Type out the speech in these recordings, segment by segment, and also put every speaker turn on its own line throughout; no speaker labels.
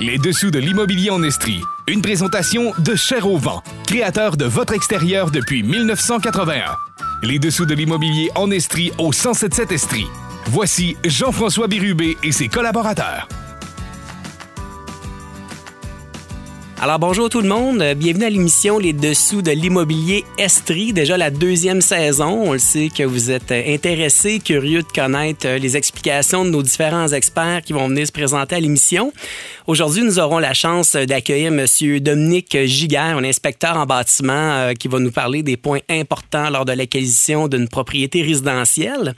Les dessous de l'immobilier en Estrie. Une présentation de Cher au créateur de votre extérieur depuis 1981. Les dessous de l'immobilier en Estrie au 1077 Estrie. Voici Jean-François Bérubé et ses collaborateurs.
Alors bonjour tout le monde, bienvenue à l'émission Les Dessous de l'immobilier Estrie, déjà la deuxième saison. On le sait que vous êtes intéressés, curieux de connaître les explications de nos différents experts qui vont venir se présenter à l'émission. Aujourd'hui, nous aurons la chance d'accueillir Monsieur Dominique Giguère, un inspecteur en bâtiment euh, qui va nous parler des points importants lors de l'acquisition d'une propriété résidentielle.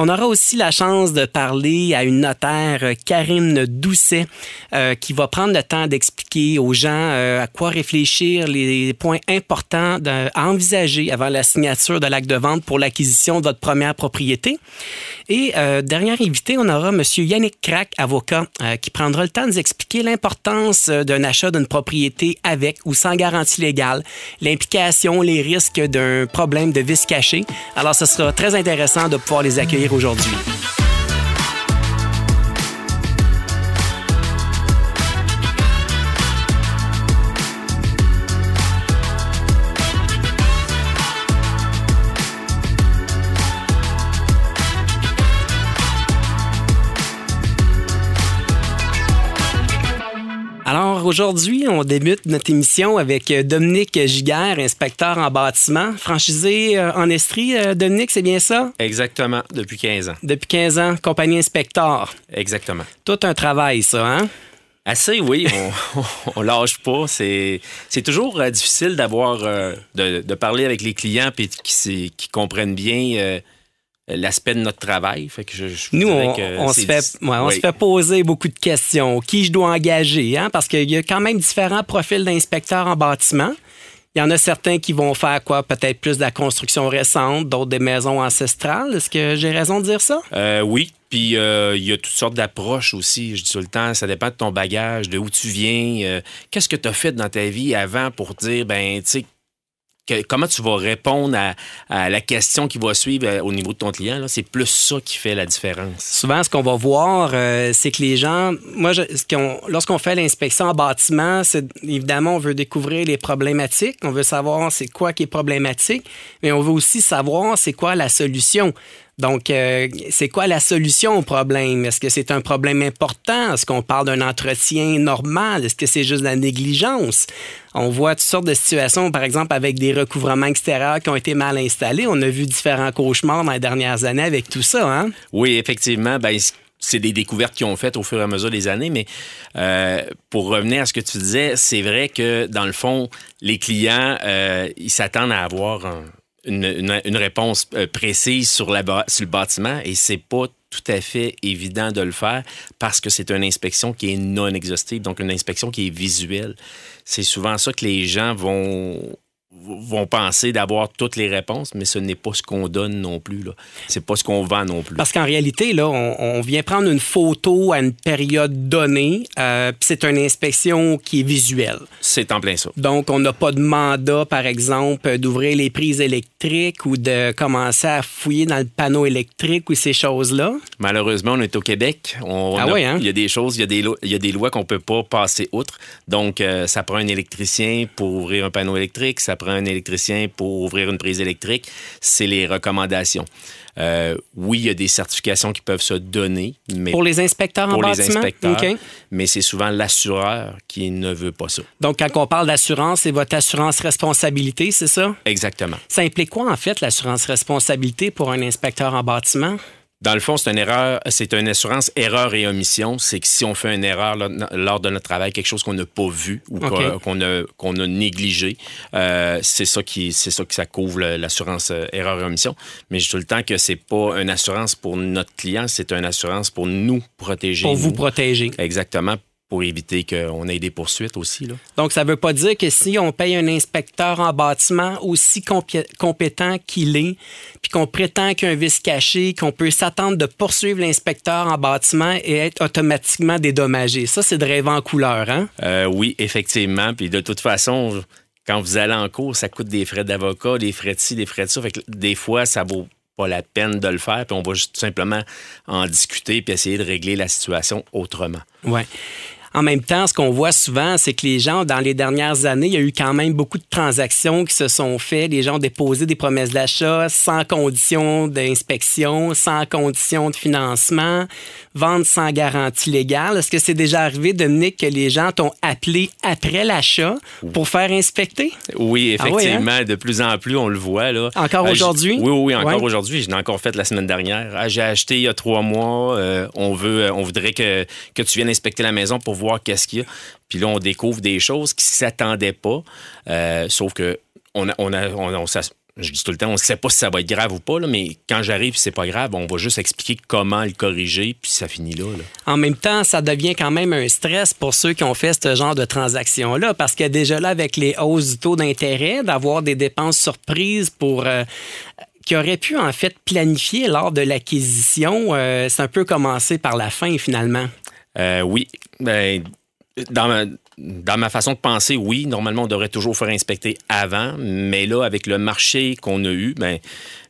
On aura aussi la chance de parler à une notaire, euh, Karine Doucet, euh, qui va prendre le temps d'expliquer aux gens euh, à quoi réfléchir, les points importants à envisager avant la signature de l'acte de vente pour l'acquisition de votre première propriété. Et dernière invité, on aura M. Yannick Crac, avocat, qui prendra le temps de nous expliquer l'importance d'un achat d'une propriété avec ou sans garantie légale, l'implication, les risques d'un problème de vice caché. Alors, ce sera très intéressant de pouvoir les accueillir aujourd'hui. Aujourd'hui, on débute notre émission avec euh, Dominique Giguère, inspecteur en bâtiment, franchisé euh, en Estrie. Euh, Dominique, c'est bien ça?
Exactement, depuis 15 ans.
Depuis 15 ans, compagnie inspecteur.
Exactement.
Tout un travail, ça, hein?
Assez, oui. On, lâche pas. C'est, toujours difficile d'avoir, de, parler avec les clients et qui, qui comprennent bien l'aspect de notre travail. Fait que je,
Nous, on, se fait, on se fait poser beaucoup de questions. Qui je dois engager? Hein? Parce qu'il y a quand même différents profils d'inspecteurs en bâtiment. Il y en a certains qui vont faire quoi? Peut-être plus de la construction récente, d'autres des maisons ancestrales. Est-ce que j'ai raison de dire ça?
Euh, oui. Puis euh, il y a toutes sortes d'approches aussi. Je dis tout le temps, ça dépend de ton bagage, de où tu viens. Euh, qu'est-ce que tu as fait dans ta vie avant pour dire, ben, tu sais, comment tu vas répondre à, la question qui va suivre euh, au niveau de ton client. C'est plus ça qui fait la différence.
Souvent, ce qu'on va voir, euh, c'est que les gens, moi, lorsqu'on fait l'inspection en bâtiment, évidemment, on veut découvrir les problématiques, on veut savoir c'est quoi qui est problématique, mais on veut aussi savoir c'est quoi la solution. Donc, euh, c'est quoi la solution au problème? Est-ce que c'est un problème important? Est-ce qu'on parle d'un entretien normal? Est-ce que c'est juste de la négligence? On voit toutes sortes de situations, par exemple, avec des recouvrements extérieurs qui ont été mal installés. On a vu différents cauchemars dans les dernières années avec tout ça. Hein?
Oui, effectivement. Ben, c'est des découvertes qu'ils ont faites au fur et à mesure des années, mais euh, pour revenir à ce que tu disais, c'est vrai que dans le fond, les clients, euh, ils s'attendent à avoir un, une, réponse euh, précise sur, la, sur le bâtiment et c'est pas tout à fait évident de le faire parce que c'est une inspection qui est non exhaustive, donc une inspection qui est visuelle. C'est souvent ça que les gens vont vont penser d'avoir toutes les réponses, mais ce n'est pas ce qu'on donne non plus. Ce C'est pas ce qu'on vend non plus.
Parce qu'en réalité, là, on, vient prendre une photo à une période donnée, euh, puis c'est une inspection qui est visuelle.
C'est en plein ça.
Donc, on n'a pas de mandat, par exemple, d'ouvrir les prises électriques ou de commencer à fouiller dans le panneau électrique ou ces choses-là.
Malheureusement, on est au Québec.
ah oui, hein?
Il y a des choses, il y a des, il y a des lois qu'on peut pas passer outre. Donc, euh, ça prend un électricien pour ouvrir un panneau électrique, ça prend un électricien pour ouvrir une prise électrique, c'est les recommandations. Euh, oui, il y a des certifications qui peuvent se donner. Mais
pour les inspecteurs
en
bâtiment?
les inspecteurs, mais c'est souvent l'assureur qui ne veut pas ça.
Donc, quand on parle d'assurance, c'est votre assurance responsabilité, c'est ça?
Exactement.
Ça implique quoi, en fait, l'assurance responsabilité pour un inspecteur en bâtiment?
Dans le fond, c'est une erreur, c'est une assurance erreur et omission. C'est que si on fait une erreur lors de notre travail, quelque chose qu'on n'a pas vu ou qu'on a, négligé, euh, c'est ça qui, c'est ça que ça couvre l'assurance euh, erreur et omission. Mais je tout le temps que c'est pas une assurance pour notre client, c'est une assurance pour nous protéger.
Pour vous protéger.
Exactement pour éviter qu'on ait des poursuites aussi. Là.
Donc, ça ne veut pas dire que si on paye un inspecteur en bâtiment aussi compétent qu'il est, puis qu'on prétend qu'il y a un vice caché, qu'on peut s'attendre de poursuivre l'inspecteur en bâtiment et être automatiquement dédommagé. Ça, c'est de rêve en couleur, hein?
Euh, oui, effectivement. Puis de toute façon, quand vous allez en cours, ça coûte des frais d'avocat, des frais de ci, des frais de ça. Fait que des fois, ça vaut pas la peine de le faire, puis on va juste tout simplement en discuter puis essayer de régler la situation autrement.
Ouais. En même temps, ce qu'on voit souvent, c'est que les gens, dans les dernières années, il y a eu quand même beaucoup de transactions qui se sont faites. Les gens ont déposé des promesses d'achat sans condition d'inspection, sans condition de financement, vente sans garantie légale. Est-ce que c'est déjà arrivé, Dominique, que les gens t'ont appelé après l'achat pour faire inspecter?
Oui,
Ah
effectivement.
oui,
De plus en plus, on le voit. Là.
Encore
Ah,
aujourd'hui?
Oui, oui, encore
Ouais.
aujourd'hui. Je l'ai encore fait la semaine dernière. Ah, J'ai acheté il y a trois mois. euh, on veut, euh, on voudrait que, que tu viennes inspecter la maison pour voir qu'est-ce qu'il y a. Puis là, on découvre des choses qui ne s'attendaient pas. Euh, sauf que on a, on a, on je dis tout le temps, on ne sait pas si ça va être grave ou pas, là, mais quand j'arrive, c'est pas grave. On va juste expliquer comment le corriger, puis ça finit là.
En même temps, ça devient quand même un stress pour ceux qui ont fait ce genre de transaction-là, parce que déjà là, avec les hausses du taux d'intérêt, d'avoir des dépenses surprises pour... euh, qui auraient pu en fait planifier lors de l'acquisition, euh, c'est un peu commencé par la fin finalement.
Euh, oui. Ben, dans, ma, dans ma façon de penser, oui. Normalement, on devrait toujours faire inspecter avant. Mais là, avec le marché qu'on a eu, ben,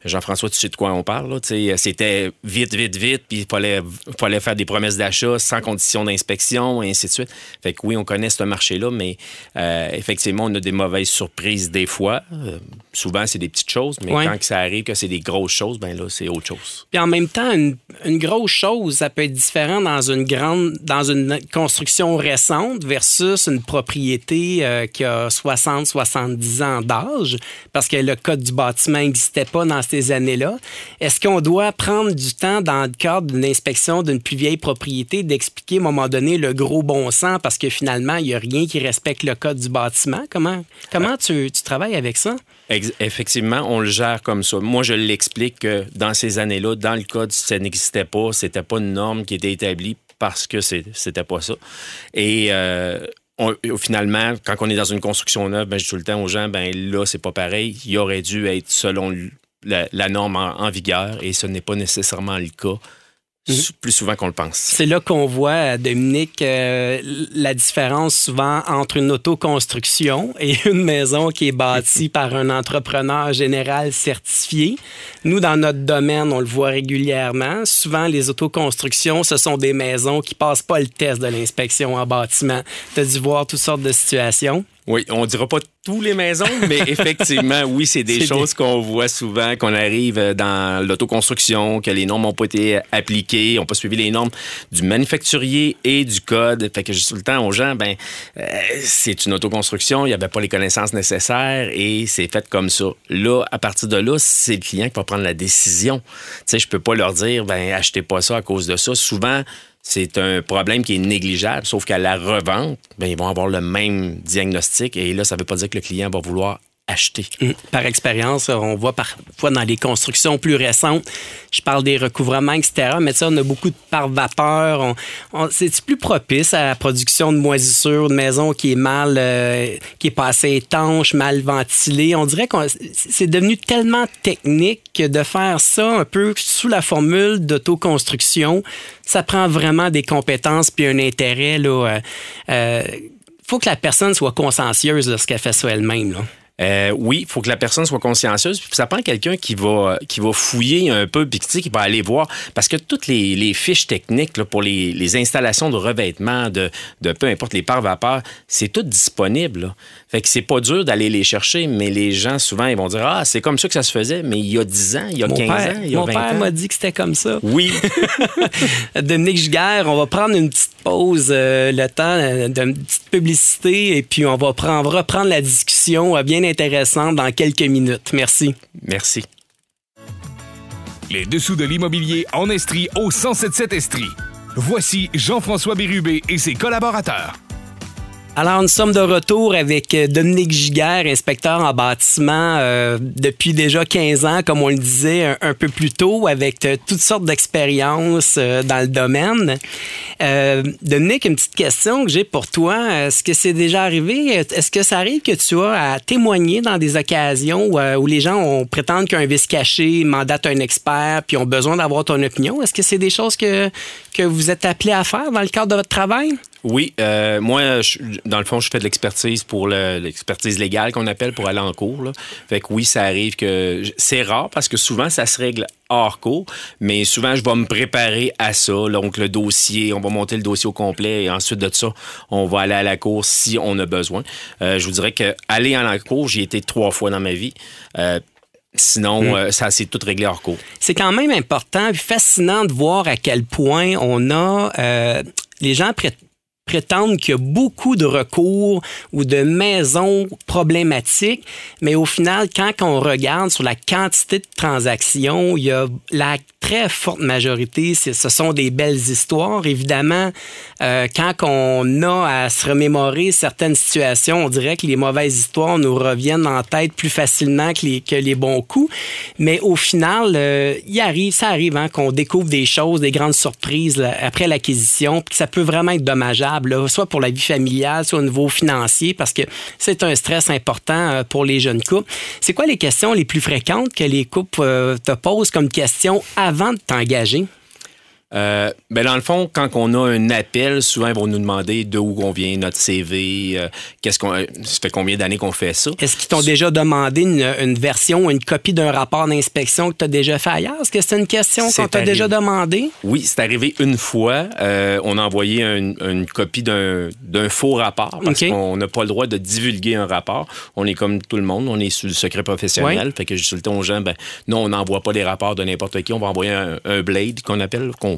Jean-François, tu sais de quoi on parle. là, C'était vite, vite, vite. Puis il fallait, fallait faire des promesses d'achat sans condition d'inspection, et ainsi de suite. Fait que oui, on connaît ce marché-là, mais euh, effectivement, on a des mauvaises surprises des fois. Euh, souvent, c'est des petites choses. Mais
Ouais.
quand que ça arrive, que c'est des grosses choses, ben là, c'est autre chose.
Puis en même temps, une, une grosse chose, ça peut être différent dans une grande, dans une construction récente versus une propriété euh, qui a 60, 70 ans d'âge, parce que le code du bâtiment n'existait pas dans ces années-là. Est-ce qu'on doit prendre du temps dans le cadre d'une inspection d'une plus vieille propriété d'expliquer à un moment donné le gros bon sens parce que finalement, il n'y a rien qui respecte le code du bâtiment? Comment, comment tu, tu travailles avec ça?
Effectivement, on le gère comme ça. Moi, je l'explique que dans ces années-là, dans le code, ça n'existait pas. C'était pas une norme qui était établie parce que c'était pas ça. Et euh, on- finalement, quand on est dans une construction neuve, ben, je dis tout le temps aux gens, ben là, c'est pas pareil. Il aurait dû être selon la, la norme en, en vigueur et ce n'est pas nécessairement le cas. sou- Plus souvent qu'on le pense.
C'est là qu'on voit, Dominique, euh, la différence souvent entre une autoconstruction et une maison qui est bâtie par un entrepreneur général certifié. Nous, dans notre domaine, on le voit régulièrement. Souvent, les autoconstructions, ce sont des maisons qui passent pas le test de l'inspection en bâtiment. Tu as dû voir toutes sortes de situations.
Oui, on dira pas tous les maisons, mais effectivement, oui, c'est des choses qu'on voit souvent, qu'on arrive dans l'autoconstruction, que les normes n'ont pas été appliquées, n'ont pas suivi les normes du manufacturier et du code. Fait que je dis tout le temps aux gens, ben, euh, c'est une autoconstruction, il n'y avait pas les connaissances nécessaires et c'est fait comme ça. Là, à partir de là, c'est le client qui va prendre la décision. Tu sais, je peux pas leur dire, ben, achetez pas ça à cause de ça. Souvent, c'est un problème qui est négligeable, sauf qu'à la revente, ben, ils vont avoir le même diagnostic et là, ça ne veut pas dire que le client va vouloir acheter.
Par expérience, on voit parfois dans les constructions plus récentes, je parle des recouvrements, etc., mais ça, on a beaucoup de par vapeur. C'est plus propice à la production de moisissures, de maisons qui est mal, euh, qui est pas assez étanche, mal ventilée? On dirait que c'est devenu tellement technique que de faire ça un peu sous la formule d'autoconstruction, ça prend vraiment des compétences puis un intérêt. Là, euh, euh, faut que la personne soit consciencieuse de ce qu'elle fait ça elle-même.
Euh, oui, il faut que la personne soit consciencieuse. Puis ça prend quelqu'un qui va, qui va fouiller un peu, puis tu sais, qui va aller voir. Parce que toutes les, les fiches techniques là, pour les, les installations de revêtement, de, de peu importe les pare vapeurs, c'est tout disponible. là. Fait que c'est pas dur d'aller les chercher, mais les gens, souvent, ils vont dire Ah, c'est comme ça que ça se faisait, mais il y a 10 ans, il y a
Mon
15
père,
ans, il y a
mon
20
père
ans.
m'a dit que c'était comme ça.
Oui.
Dominique Giguère, on va prendre une petite pause, euh, le temps euh, d'une petite publicité, et puis on va, prendre, reprendre la discussion euh, bien intéressante dans quelques minutes. Merci.
Merci.
Les dessous de l'immobilier en Estrie au 1077 Estrie. Voici Jean-François Bérubé et ses collaborateurs.
Alors, nous sommes de retour avec euh, Dominique Giguère, inspecteur en bâtiment euh, depuis déjà 15 ans, comme on le disait un, peu plus tôt, avec euh, toutes sortes d'expériences euh, dans le domaine. Euh, Dominique, une petite question que j'ai pour toi. Est-ce que c'est déjà arrivé? Est-ce que ça arrive que tu as à témoigner dans des occasions où, où les gens ont, prétendent qu'un vice caché mandate un expert puis ont besoin d'avoir ton opinion? Est-ce que c'est des choses que, que vous êtes appelé à faire dans le cadre de votre travail?
Oui, euh, moi, je- dans le fond, je fais de l'expertise pour le- l'expertise légale qu'on appelle pour aller en cours. là. Fait que oui, ça arrive que c'est rare parce que souvent ça se règle hors cours, mais souvent je vais me préparer à ça. Donc le dossier, on va monter le dossier au complet et ensuite de ça, on va aller à la cour si on a besoin. Euh, je vous dirais que aller à la cour, j'y ai été trois fois dans ma vie. Euh, sinon, euh, ça s'est tout réglé hors cours.
C'est quand même important et fascinant de voir à quel point on a. euh, les gens pré- prétendent qu'il y a beaucoup de recours ou de maisons problématiques, mais au final, quand on regarde sur la quantité de transactions, il y a la très forte majorité, ce sont des belles histoires. Évidemment, euh, quand on a à se remémorer certaines situations, on dirait que les mauvaises histoires nous reviennent en tête plus facilement que les, que les bons coups. Mais au final, euh, il arrive, ça arrive hein, qu'on découvre des choses, des grandes surprises après l'acquisition, puis ça peut vraiment être dommageable, soit pour la vie familiale, soit au niveau financier, parce que c'est un stress important euh, pour les jeunes couples. C'est quoi les questions les plus fréquentes que les couples euh, te posent comme question avant de t'engager?
Euh, ben dans le fond, quand on a un appel, souvent ils vont nous demander de où on vient, notre CV, euh, qu'est-ce qu'on, euh, ça fait combien d'années qu'on fait ça?
Est-ce qu'ils t'ont déjà demandé une, une version, une copie d'un rapport d'inspection que tu as déjà fait ailleurs? Est-ce que c'est une question qu'on t'a déjà demandé?
Oui, c'est arrivé une fois. Euh, on a envoyé un- une copie d'un, d'un faux rapport parce qu'on n'a pas le droit de divulguer un rapport. On est comme tout le monde, on est sous le secret professionnel. Fait que je dis le temps aux gens, ben non, on n'envoie pas les rapports de n'importe qui. On va envoyer un, un blade qu'on appelle, qu'on,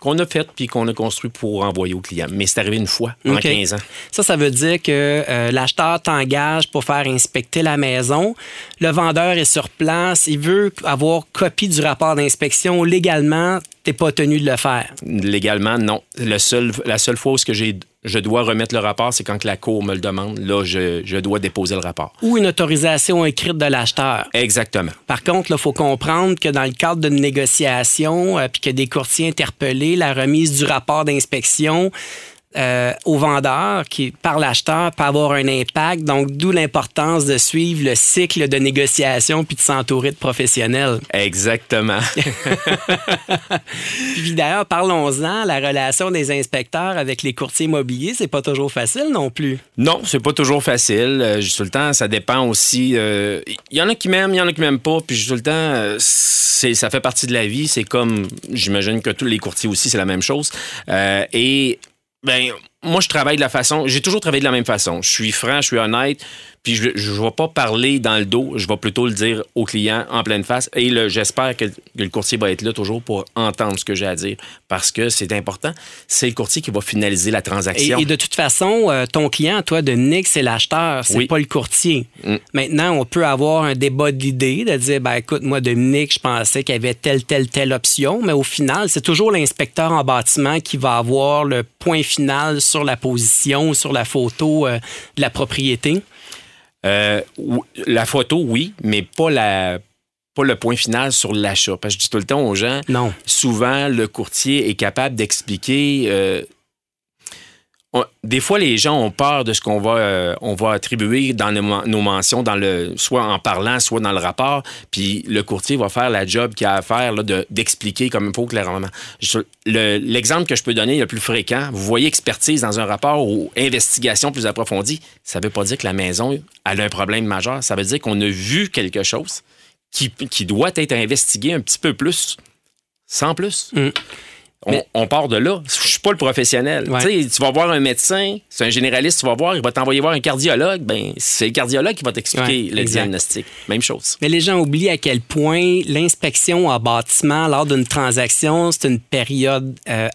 qu'on a fait puis qu'on a construit pour envoyer au client. Mais c'est arrivé une fois en
OK.
15 ans.
Ça, ça veut dire que euh, l'acheteur t'engage pour faire inspecter la maison. Le vendeur est sur place. Il veut avoir copie du rapport d'inspection. Légalement, tu pas tenu de le faire.
Légalement, non. Le seul, la seule fois où ce que j'ai, je dois remettre le rapport, c'est quand la cour me le demande. Là, je, je dois déposer le rapport.
Ou une autorisation écrite de l'acheteur.
Exactement.
Par contre, il faut comprendre que dans le cadre d'une négociation, euh, puis que des courtiers interpellés, la remise du rapport d'inspection euh, au vendeur qui par l'acheteur peut avoir un impact. Donc, d'où l'importance de suivre le cycle de négociation puis de s'entourer de professionnels.
Exactement.
Puis d'ailleurs, parlons-en, la relation des inspecteurs avec les courtiers immobiliers, c'est pas toujours facile non plus.
Non, c'est pas toujours facile. Euh, juste tout le temps, ça dépend aussi. euh, Il y en a qui m'aiment, il y en a qui m'aiment pas. Puis juste tout le temps, euh, c'est, ça fait partie de la vie. C'est comme, j'imagine que tous les courtiers aussi, c'est la même chose. Euh, et ben, moi, je travaille de la façon. J'ai toujours travaillé de la même façon. Je suis franc, je suis honnête. Puis je ne vais pas parler dans le dos. Je vais plutôt le dire au client en pleine face. Et j'espère que, que le courtier va être là toujours pour entendre ce que j'ai à dire. Parce que c'est important. C'est le courtier qui va finaliser la
Et,
transaction.
et de toute façon, euh, ton client, toi, de Nick, c'est l'acheteur, c'est
Oui.
pas le courtier.
Mm.
Maintenant, on peut avoir un débat d'idées, de dire, ben écoute, moi, Dominique, je pensais qu'il y avait telle, telle, telle option, mais au final, c'est toujours l'inspecteur en bâtiment qui va avoir le point final sur la position, sur la photo euh, de la propriété.
Euh, la photo, oui, mais pas la pas le point final sur l'achat. Parce que je dis tout le temps aux gens,
Non.
souvent, le courtier est capable d'expliquer. euh, des fois, les gens ont peur de ce qu'on va, euh, va attribuer dans nos, men- nos mentions, dans le, soit en parlant, soit dans le rapport. Puis le courtier va faire la job qu'il a à faire de- d'expliquer comme il faut clairement. L'exemple que je peux donner le plus fréquent, vous voyez expertise dans un rapport ou investigation plus approfondie, ça ne veut pas dire que la maison a un problème majeur. Ça veut dire qu'on a vu quelque chose qui, qui doit être investigué un petit peu plus, sans plus.
Mm.
On, part de là. Je suis pas le professionnel.
Ouais.
Tu vas voir un médecin, c'est un généraliste, tu vas voir, il va t'envoyer voir un cardiologue. Ben, c'est le cardiologue qui va t'expliquer
Ouais,
le
exact.
diagnostic. Même chose.
Mais les gens oublient à quel point l'inspection en bâtiment lors d'une transaction, c'est une période euh,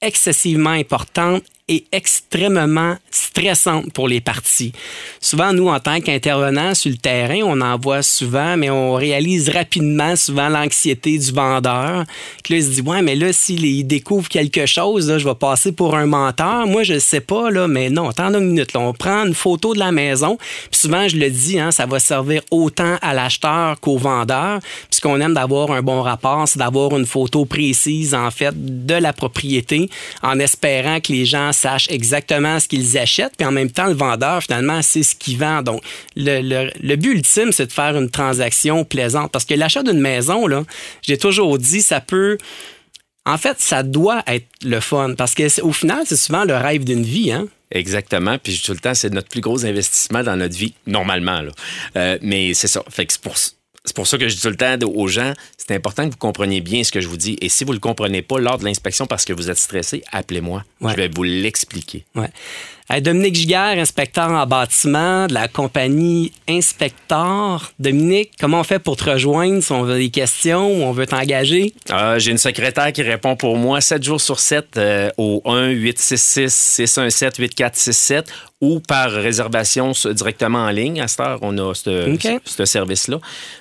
excessivement importante et extrêmement stressante pour les parties. Souvent, nous, en tant qu'intervenants sur le terrain, on en voit souvent, mais on réalise rapidement souvent l'anxiété du vendeur. Que là, il se dit, ouais, mais là, s'il il découvre quelque chose, je vais passer pour un menteur. Moi, je ne sais pas, là, mais non, attends une minute. là. on prend une photo de la maison. Puis souvent, je le dis, hein, ça va servir autant à l'acheteur qu'au vendeur. Puis ce qu'on aime d'avoir un bon rapport, c'est d'avoir une photo précise, en fait, de la propriété, en espérant que les gens sachent exactement ce qu'ils achètent. Puis en même temps, le vendeur, finalement, c'est ce qu'il vend. Donc, le, but ultime, c'est de faire une transaction plaisante. Parce que l'achat d'une maison, là, j'ai toujours dit, ça peut En fait, ça doit être le fun parce qu'au final, c'est souvent le rêve d'une vie. Hein?
Exactement. Puis tout le temps, c'est notre plus gros investissement dans notre vie, normalement. Là. Euh, mais c'est ça. Fait que c'est pour, c'est pour ça que je dis tout le temps aux gens, c'est important que vous compreniez bien ce que je vous dis. Et si vous ne le comprenez pas lors de l'inspection parce que vous êtes stressé, appelez-moi. Je vais vous l'expliquer.
Ouais. Dominique Giguère, inspecteur en bâtiment de la compagnie Inspector. Dominique, comment on fait pour te rejoindre si on veut des questions ou on veut t'engager?
Euh, j'ai une secrétaire qui répond pour moi 7 jours sur 7 euh, au 1-866-617-8467 ou par réservation directement en ligne. À cette heure, on a ce service-là.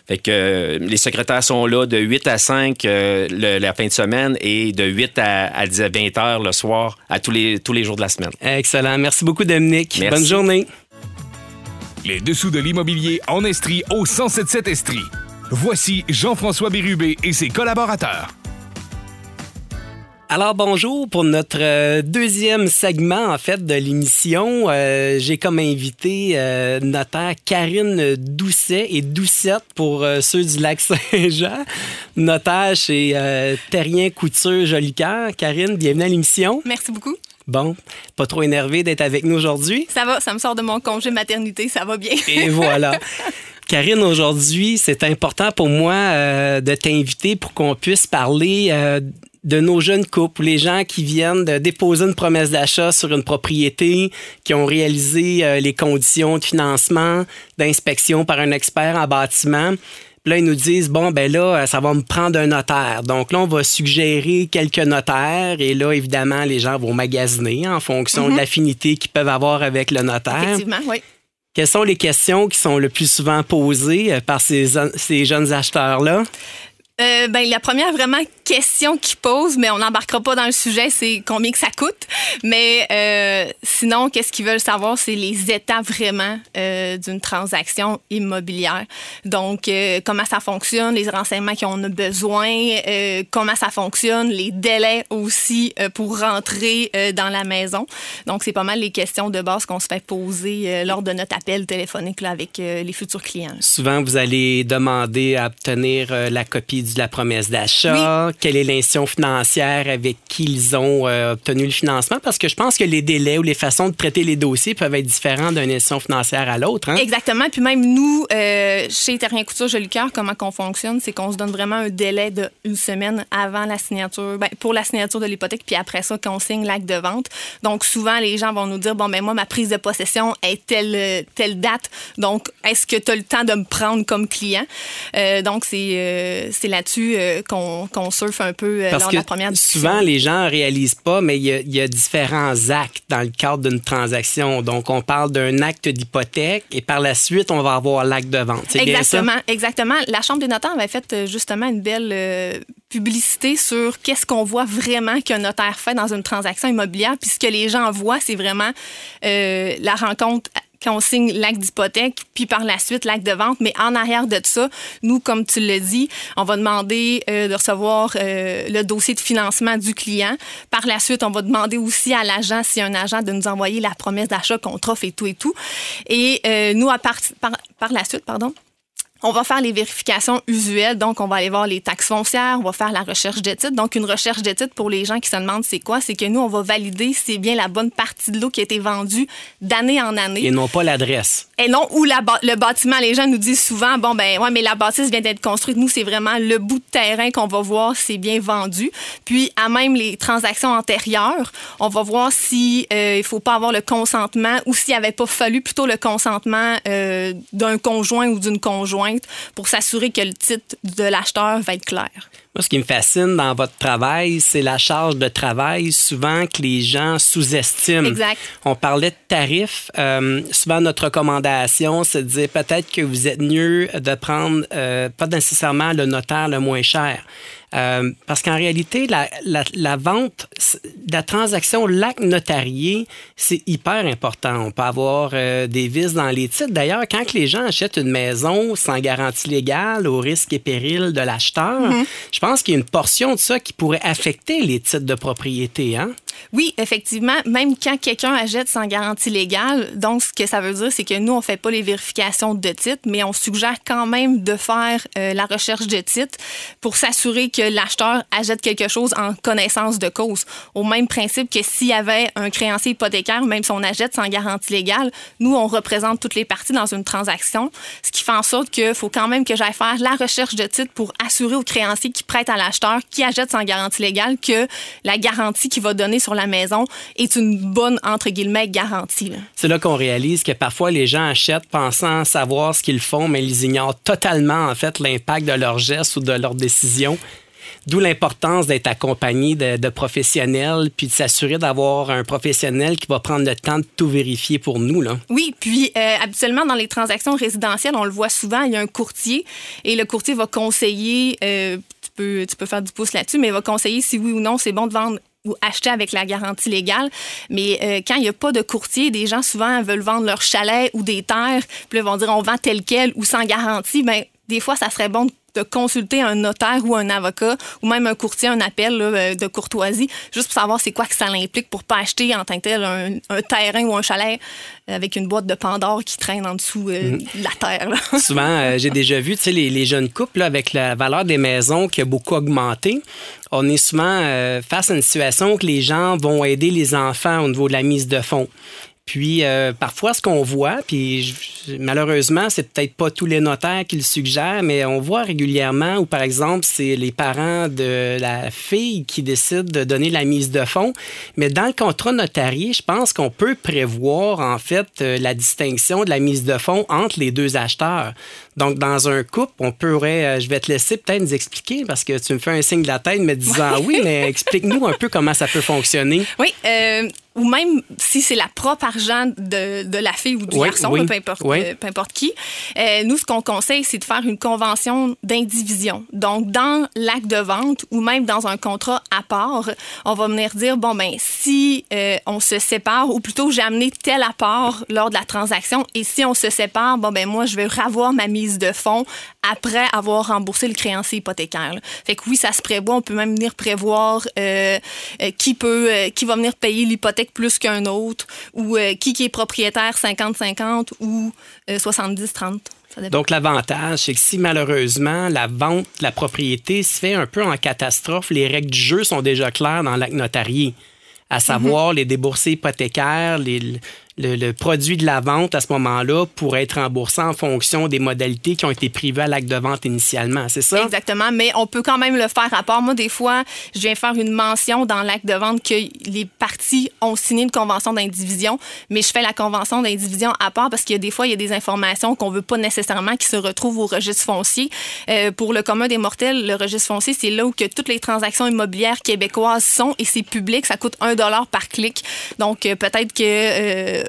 Fait que euh, les secrétaires sont là de 8 à 5 la fin de semaine et de 8 à, à 20 heures le soir à tous les, tous les jours de la semaine.
Excellent. Merci Merci beaucoup, Dominique. Bonne journée.
Les dessous de l'immobilier en Estrie au 1077 Estrie. Voici Jean-François Bérubé et ses collaborateurs.
Alors bonjour pour notre euh, deuxième segment en fait de l'émission. Euh, j'ai comme invité euh, notaire Karine Doucet et Doucette pour ceux du lac Saint-Jean. Notaire chez Terrien Couture Jolicoeur. Karine, bienvenue à l'émission.
Merci beaucoup.
Bon, pas trop énervé d'être avec nous aujourd'hui?
Ça va, ça me sort de mon congé maternité, ça va bien.
Et voilà. Karine, aujourd'hui, c'est important pour moi euh, de t'inviter pour qu'on puisse parler euh, de nos jeunes couples, les gens qui viennent de déposer une promesse d'achat sur une propriété, qui ont réalisé euh, les conditions de financement, d'inspection par un expert en bâtiment là, ils nous disent, bon, ben là, ça va me prendre un notaire. Donc là, on va suggérer quelques notaires. Et là, évidemment, les gens vont magasiner en fonction de mhm. l'affinité qu'ils peuvent avoir avec le notaire.
Effectivement, oui.
Quelles sont les questions qui sont le plus souvent posées euh, par ces, ces jeunes acheteurs-là?
Euh, ben, la première vraiment question qu'ils posent, mais on n'embarquera pas dans le sujet, c'est combien que ça coûte. Mais euh, sinon, qu'est-ce qu'ils veulent savoir, c'est les étapes vraiment euh, d'une transaction immobilière. Donc, euh, comment ça fonctionne, les renseignements qu'on a besoin, comment ça fonctionne, les délais aussi pour rentrer dans la maison. Donc, c'est pas mal les questions de base qu'on se fait poser lors de notre appel téléphonique avec les futurs clients.
Souvent, vous allez demander à obtenir la copie de la promesse d'achat, quelle est l'institution financière avec qui ils ont euh, obtenu le financement, parce que je pense que les délais ou les façons de traiter les dossiers peuvent être différents d'une institution financière à l'autre. Hein?
Exactement. Puis même nous, euh, chez Terrien Couture Jolicoeur, comment qu'on fonctionne, c'est qu'on se donne vraiment un délai d'une semaine avant la signature, ben, pour la signature de l'hypothèque, puis après ça, qu'on signe l'acte de vente. Donc souvent, les gens vont nous dire, bon, ben moi, ma prise de possession est telle, telle date, donc est-ce que tu as le temps de me prendre comme client? Euh, donc c'est c'est là-dessus euh, qu'on surfe un peu euh, lors de la première
discussion. Souvent, les gens ne réalisent pas, mais il y, a, différents actes dans le cadre d'une transaction. Donc, on parle d'un acte d'hypothèque et par la suite, on va avoir l'acte de vente.
Exactement, exactement. La Chambre des notaires avait fait euh, justement une belle publicité sur qu'est-ce qu'on voit vraiment qu'un notaire fait dans une transaction immobilière. Puis ce que les gens voient, c'est vraiment la rencontre quand on signe l'acte d'hypothèque, puis par la suite l'acte de vente. Mais en arrière de ça, nous, comme tu l'as dit, on va demander euh, de recevoir euh, le dossier de financement du client. Par la suite, on va demander aussi à l'agent, a un agent, de nous envoyer la promesse d'achat contre offre et tout et tout. Et euh, nous, à par, par la suite, pardon, on va faire les vérifications usuelles, donc on va aller voir les taxes foncières, on va faire la recherche de titres. Donc une recherche de titres pour les gens qui se demandent c'est quoi, c'est que nous on va valider si c'est bien la bonne partie de l'eau qui a été vendue d'année en année.
Et non pas l'adresse.
Et non ou la, le bâtiment. Les gens nous disent souvent bon ben ouais mais la bâtisse vient d'être construite. Nous c'est vraiment le bout de terrain qu'on va voir si c'est bien vendu. Puis à même les transactions antérieures, on va voir si euh, il faut pas avoir le consentement ou s'il avait pas fallu plutôt le consentement euh, d'un conjoint ou d'une conjointe pour s'assurer que le titre de l'acheteur va être clair.
Moi, ce qui me fascine dans votre travail, c'est la charge de travail souvent que les gens sous-estiment.
Exact.
On parlait de tarifs. Euh, souvent, notre recommandation, c'est de dire peut-être que vous êtes mieux de prendre euh, pas nécessairement le notaire le moins cher. Euh, parce qu'en réalité, la, la, la, vente, la transaction, l'acte notarié, c'est hyper important. On peut avoir des vices dans les titres. D'ailleurs, quand les gens achètent une maison sans garantie légale, au risque et péril de l'acheteur, mm-hmm. Je pense qu'il y a une portion de ça qui pourrait affecter les titres de propriété. Hein?
Oui, effectivement, même quand quelqu'un achète sans garantie légale, donc ce que ça veut dire, c'est que nous, on fait pas les vérifications de titre, mais on suggère quand même de faire euh, la recherche de titre pour s'assurer que l'acheteur achète quelque chose en connaissance de cause. Au même principe que s'il y avait un créancier hypothécaire, même si on achète sans garantie légale, nous, on représente toutes les parties dans une transaction, ce qui fait en sorte qu'il faut quand même que j'aille faire la recherche de titre pour assurer au créancier qui prête à l'acheteur, qui achète sans garantie légale, que la garantie qu'il va donner sur la maison est une bonne, entre guillemets, garantie.
C'est là qu'on réalise que parfois les gens achètent pensant savoir ce qu'ils font, mais ils ignorent totalement, en fait, l'impact de leurs gestes ou de leurs décisions. D'où l'importance d'être accompagné de, professionnels, puis de s'assurer d'avoir un professionnel qui va prendre le temps de tout vérifier pour nous. Là.
Oui, puis euh, habituellement, dans les transactions résidentielles, on le voit souvent, il y a un courtier et le courtier va conseiller, euh, tu, peux, tu peux faire du pouce là-dessus, mais il va conseiller si oui ou non c'est bon de vendre ou acheter avec la garantie légale. Mais euh, quand il n'y a pas de courtier, des gens souvent veulent vendre leur chalet ou des terres, puis ils vont dire on vend tel quel ou sans garantie. Bien, des fois, ça serait bon de de consulter un notaire ou un avocat ou même un courtier, un appel euh, de courtoisie, juste pour savoir c'est quoi que ça implique pour pas acheter en tant que tel un, terrain ou un chalet avec une boîte de Pandore qui traîne en dessous euh, mhm. de la terre.
Souvent, euh, j'ai déjà vu les, les jeunes couples avec la valeur des maisons qui a beaucoup augmenté. On est souvent face à une situation où les gens vont aider les enfants au niveau de la mise de fonds. Puis euh, parfois, ce qu'on voit, puis malheureusement, c'est peut-être pas tous les notaires qui le suggèrent, mais on voit régulièrement où, par exemple, c'est les parents de la fille qui décident de donner la mise de fonds. Mais dans le contrat notarié, je pense qu'on peut prévoir, en fait, euh, la distinction de la mise de fonds entre les deux acheteurs. Donc, dans un couple, on pourrait, euh, je vais te laisser peut-être nous expliquer parce que tu me fais un signe de la tête me disant oui, mais explique-nous un peu comment ça peut fonctionner.
Oui, euh, ou même si c'est la propre argent de, de la fille ou du garçon, peu, importe, euh, peu, importe, qui. nous, ce qu'on conseille, c'est de faire une convention d'indivision. Donc, dans l'acte de vente ou même dans un contrat à part, on va venir dire, bon, ben si on se sépare, ou plutôt j'ai amené tel apport lors de la transaction, et si on se sépare, bon, ben moi, je vais revoir ma mise de fonds après avoir remboursé le créancier hypothécaire. Fait que oui, ça se prévoit. On peut même venir prévoir euh, euh, qui peut, euh, qui va venir payer l'hypothèque plus qu'un autre ou qui, qui est propriétaire 50-50 ou 70-30.
Donc, l'avantage, c'est que si malheureusement la vente de la propriété se fait un peu en catastrophe, les règles du jeu sont déjà claires dans l'acte notarié, à savoir mhm. les déboursés hypothécaires, les, le, produit de la vente à ce moment-là pourrait être remboursé en fonction des modalités qui ont été privées à l'acte de vente initialement, c'est ça?
Exactement, mais on peut quand même le faire à part. Moi, des fois, je viens faire une mention dans l'acte de vente que les parties ont signé une convention d'indivision, mais je fais la convention d'indivision à part parce qu'il y a des fois, il y a des informations qu'on veut pas nécessairement qui se retrouvent au registre foncier. Euh, pour le commun des mortels, le registre foncier, c'est là où que toutes les transactions immobilières québécoises sont et c'est public, ça coûte un dollar par clic. Donc, euh, peut-être que... Euh,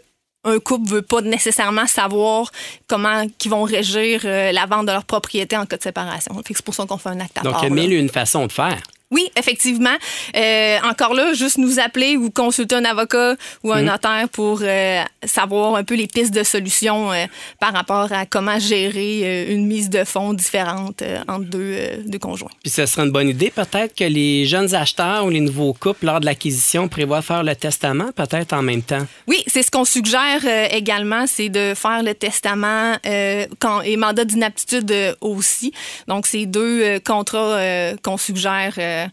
un couple veut pas nécessairement savoir comment ils vont régir euh, la vente de leur propriété en cas de séparation. C'est pour ça qu'on fait un acte à
Donc,
il
y a mille une façon de faire.
Oui, effectivement. Euh, encore là, juste nous appeler ou consulter un avocat ou un mm. notaire pour euh, savoir un peu les pistes de solutions euh, par rapport à comment gérer une mise de fonds différente entre deux, deux, conjoints.
Puis ce serait une bonne idée peut-être que les jeunes acheteurs ou les nouveaux couples, lors de l'acquisition, prévoient faire le testament peut-être en même temps?
Oui, c'est ce qu'on suggère également, c'est de faire le testament quand, et mandat d'inaptitude aussi. Donc, c'est deux contrats qu'on suggère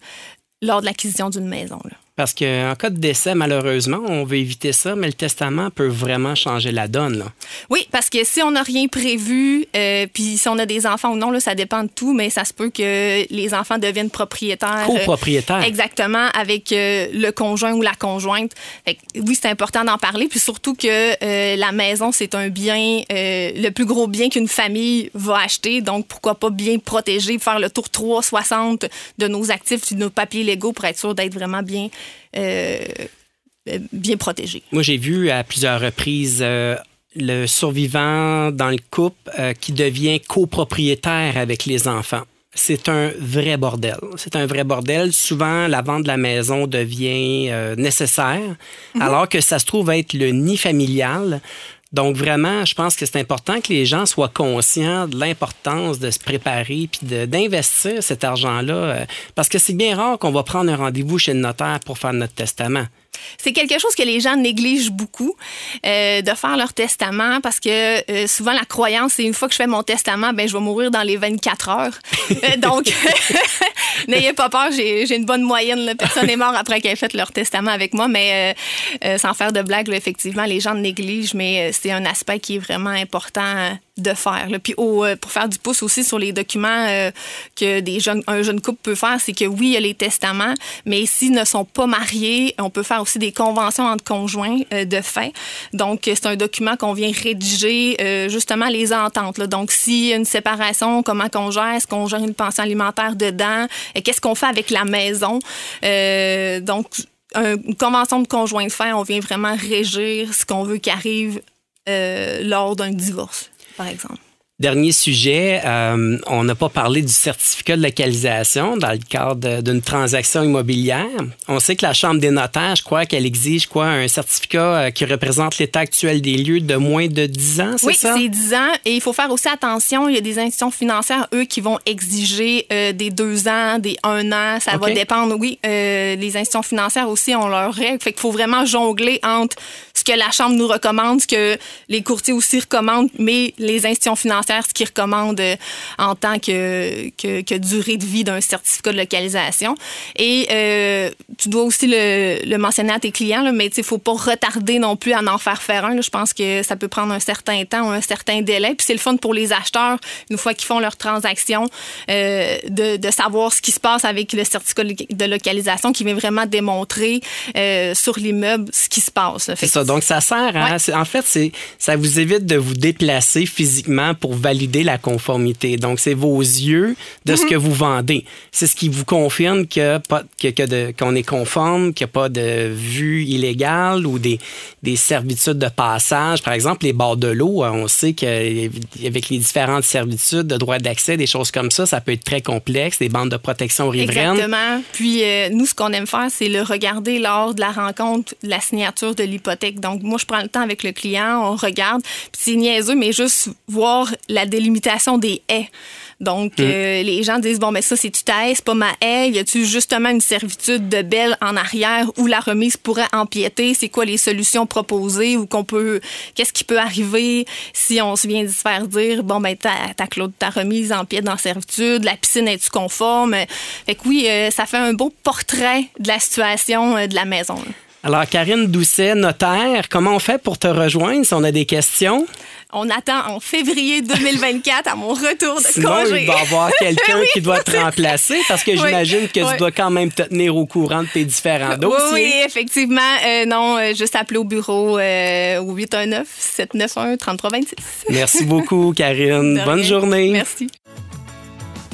lors de l'acquisition d'une maison.
Parce qu'en cas de décès, malheureusement, on veut éviter ça, mais le testament peut vraiment changer la donne.
Oui, parce que si on n'a rien prévu, euh, puis si on a des enfants ou non, là, ça dépend de tout, mais ça se peut que les enfants deviennent propriétaires.
Euh, Copropriétaires.
exactement, avec euh, le conjoint ou la conjointe. oui, c'est important d'en parler, puis surtout que la maison, c'est un bien, le plus gros bien qu'une famille va acheter, donc pourquoi pas bien protéger, faire le tour 360 de nos actifs, de nos papiers légaux pour être sûr d'être vraiment bien euh, bien protégé.
Moi, j'ai vu à plusieurs reprises euh, le survivant dans le couple euh, qui devient copropriétaire avec les enfants. C'est un vrai bordel. C'est un vrai bordel. Souvent, la vente de la maison devient nécessaire, mhm. alors que ça se trouve être le nid familial. Donc vraiment, je pense que c'est important que les gens soient conscients de l'importance de se préparer puis d'investir cet argent-là, euh, parce que c'est bien rare qu'on va prendre un rendez-vous chez le notaire pour faire notre testament.
C'est quelque chose que les gens négligent beaucoup, euh, de faire leur testament, parce que euh, souvent la croyance, c'est une fois que je fais mon testament, ben je vais mourir dans les 24 heures. Euh, donc, n'ayez pas peur, j'ai une bonne moyenne. Là. Personne n'est mort après qu'ils aient fait leur testament avec moi, mais sans faire de blague, effectivement, les gens négligent, mais c'est un aspect qui est vraiment important de faire. Puis euh, pour faire du pouce aussi sur les documents euh, que des jeunes, un jeune couple peut faire, c'est que oui, il y a les testaments, mais s'ils ne sont pas mariés, on peut faire aussi des conventions entre conjoints euh, de fait. Donc, c'est un document qu'on vient rédiger justement les ententes. Donc, s'il y a une séparation, comment qu'on gère? Est-ce qu'on gère une pension alimentaire dedans? Qu'est-ce qu'on fait avec la maison? donc, une convention de conjoint de fait, on vient vraiment régir ce qu'on veut qui arrive lors d'un divorce par exemple.
Dernier sujet, euh, on n'a pas parlé du certificat de localisation dans le cadre d'une transaction immobilière. On sait que la Chambre des notaires, je crois qu'elle exige quoi, un certificat euh, qui représente l'état actuel des lieux de moins de 10 ans, c'est ça?
Oui, c'est 10 ans. Et il faut faire aussi attention, il y a des institutions financières, eux, qui vont exiger euh, des 2 ans, des 1 an. Ça va dépendre, oui. les institutions financières aussi ont leurs règles. Fait qu'il faut vraiment jongler entre ce que la Chambre nous recommande, ce que les courtiers aussi recommandent, mais les institutions financières ce qu'ils recommandent euh, en tant que, que, durée de vie d'un certificat de localisation. Et euh, tu dois aussi le, mentionner à tes clients, mais il ne faut pas retarder non plus à en faire faire un. Je pense que ça peut prendre un certain temps ou un certain délai. Puis c'est le fun pour les acheteurs, une fois qu'ils font leur transaction, euh, de, de, savoir ce qui se passe avec le certificat de localisation qui vient vraiment démontrer sur l'immeuble ce qui se passe.
C'est ça. Donc, ça sert à. En fait, ça vous évite de vous déplacer physiquement pour valider la conformité. Donc, c'est vos yeux de ce mhm. que vous vendez. C'est ce qui vous confirme que pas, que, qu'on est conforme, qu'il n'y a pas de vue illégale ou des, des servitudes de passage. Par exemple, les bords de l'eau, on sait qu'avec les différentes servitudes de droit d'accès, des choses comme ça, ça peut être très complexe, des bandes de protection riveraines.
Exactement. Puis, euh, nous, ce qu'on aime faire, c'est le regarder lors de la rencontre, la signature de l'hypothèque. Donc, moi, je prends le temps avec le client, on regarde, puis c'est niaiseux, mais juste voir la délimitation des haies. Donc, mm. euh, les gens disent, bon, mais ça, c'est-tu ta haie, c'est pas ma haie? Y a-tu justement une servitude de belle en arrière où la remise pourrait empiéter? C'est quoi les solutions proposées ou qu'on peut, qu'est-ce qui peut arriver si on se vient de se faire dire, bon, ben, ta, ta, ta remise empiète dans servitude, la piscine est-tu conforme? Fait que oui, euh, ça fait un beau portrait de la situation euh, de la maison.
Alors, Karine Doucet, notaire, comment on fait pour te rejoindre si on a des questions?
On attend en février 2024 à mon retour de
Sinon,
congé.
il va y avoir quelqu'un qui doit te remplacer parce que j'imagine que tu dois quand même te tenir au courant de tes différents dossiers.
Oui, effectivement. Euh, non, euh, juste appeler au bureau euh, au 819-791-3326.
Merci beaucoup, Karine. Bonne journée.
Merci.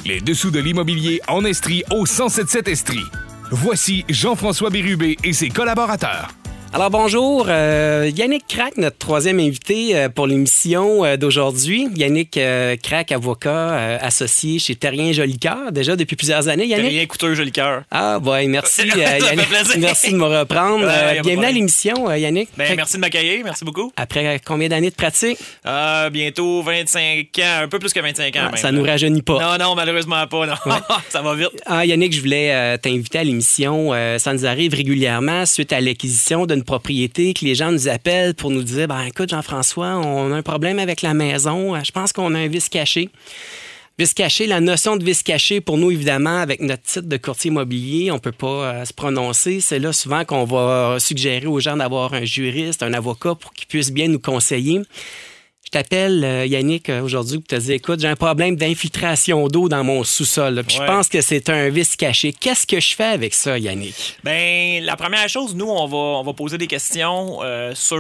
Les dessous de l'immobilier en Estrie au 1077 Estrie. Voici Jean-François Bérubé et ses collaborateurs.
Alors bonjour, euh, Yannick Crac, notre troisième invité euh, pour l'émission euh, d'aujourd'hui. Yannick Crac, avocat associé chez Terrien Jolicoeur, déjà depuis plusieurs années. Yannick?
Terrien Couteux Jolicoeur.
Ah ouais, merci Yannick. merci de me reprendre. bienvenue à l'émission, Yannick.
Ben, merci de m'accueillir, merci beaucoup.
Après combien d'années de pratique?
bientôt 25 ans, un peu plus que 25 ans.
Ah, ça nous rajeunit pas.
Non, non, malheureusement pas. Non. ça va vite.
Ah, Yannick, je voulais t'inviter à l'émission. ça nous arrive régulièrement suite à l'acquisition de une propriété, que les gens nous appellent pour nous dire ben écoute, Jean-François, on a un problème avec la maison, je pense qu'on a un vice caché. Vice caché, la notion de vice caché, pour nous, évidemment, avec notre titre de courtier immobilier, on ne peut pas euh, se prononcer. C'est là souvent qu'on va suggérer aux gens d'avoir un juriste, un avocat pour qu'ils puissent bien nous conseiller. Je t'appelle, euh, Yannick, euh, aujourd'hui pour te dire écoute, j'ai un problème d'infiltration d'eau dans mon sous-sol. Je pense que c'est un vice caché. Qu'est-ce que je fais avec ça, Yannick?
Bien, la première chose, nous, on va, on va poser des questions euh, sur